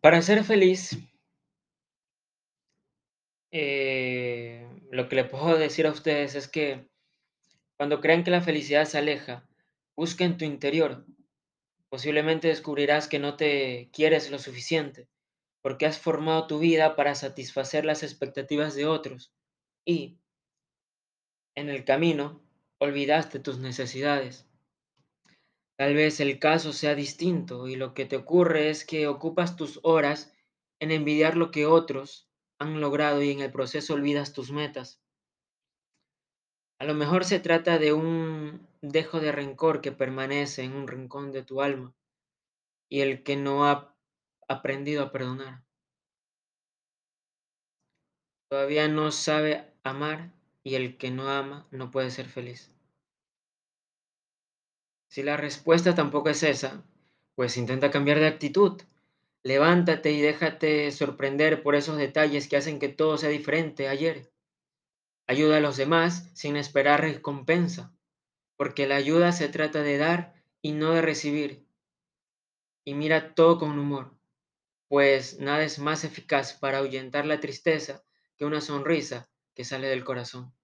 Para ser feliz, eh, lo que le puedo decir a ustedes es que cuando crean que la felicidad se aleja, busca en tu interior. Posiblemente descubrirás que no te quieres lo suficiente, porque has formado tu vida para satisfacer las expectativas de otros y, en el camino, olvidaste tus necesidades. Tal vez el caso sea distinto y lo que te ocurre es que ocupas tus horas en envidiar lo que otros han logrado y en el proceso olvidas tus metas. A lo mejor se trata de un dejo de rencor que permanece en un rincón de tu alma y el que no ha aprendido a perdonar. Todavía no sabe amar y el que no ama no puede ser feliz. Si la respuesta tampoco es esa, pues intenta cambiar de actitud. Levántate y déjate sorprender por esos detalles que hacen que todo sea diferente ayer. Ayuda a los demás sin esperar recompensa, porque la ayuda se trata de dar y no de recibir. Y mira todo con humor, pues nada es más eficaz para ahuyentar la tristeza que una sonrisa que sale del corazón.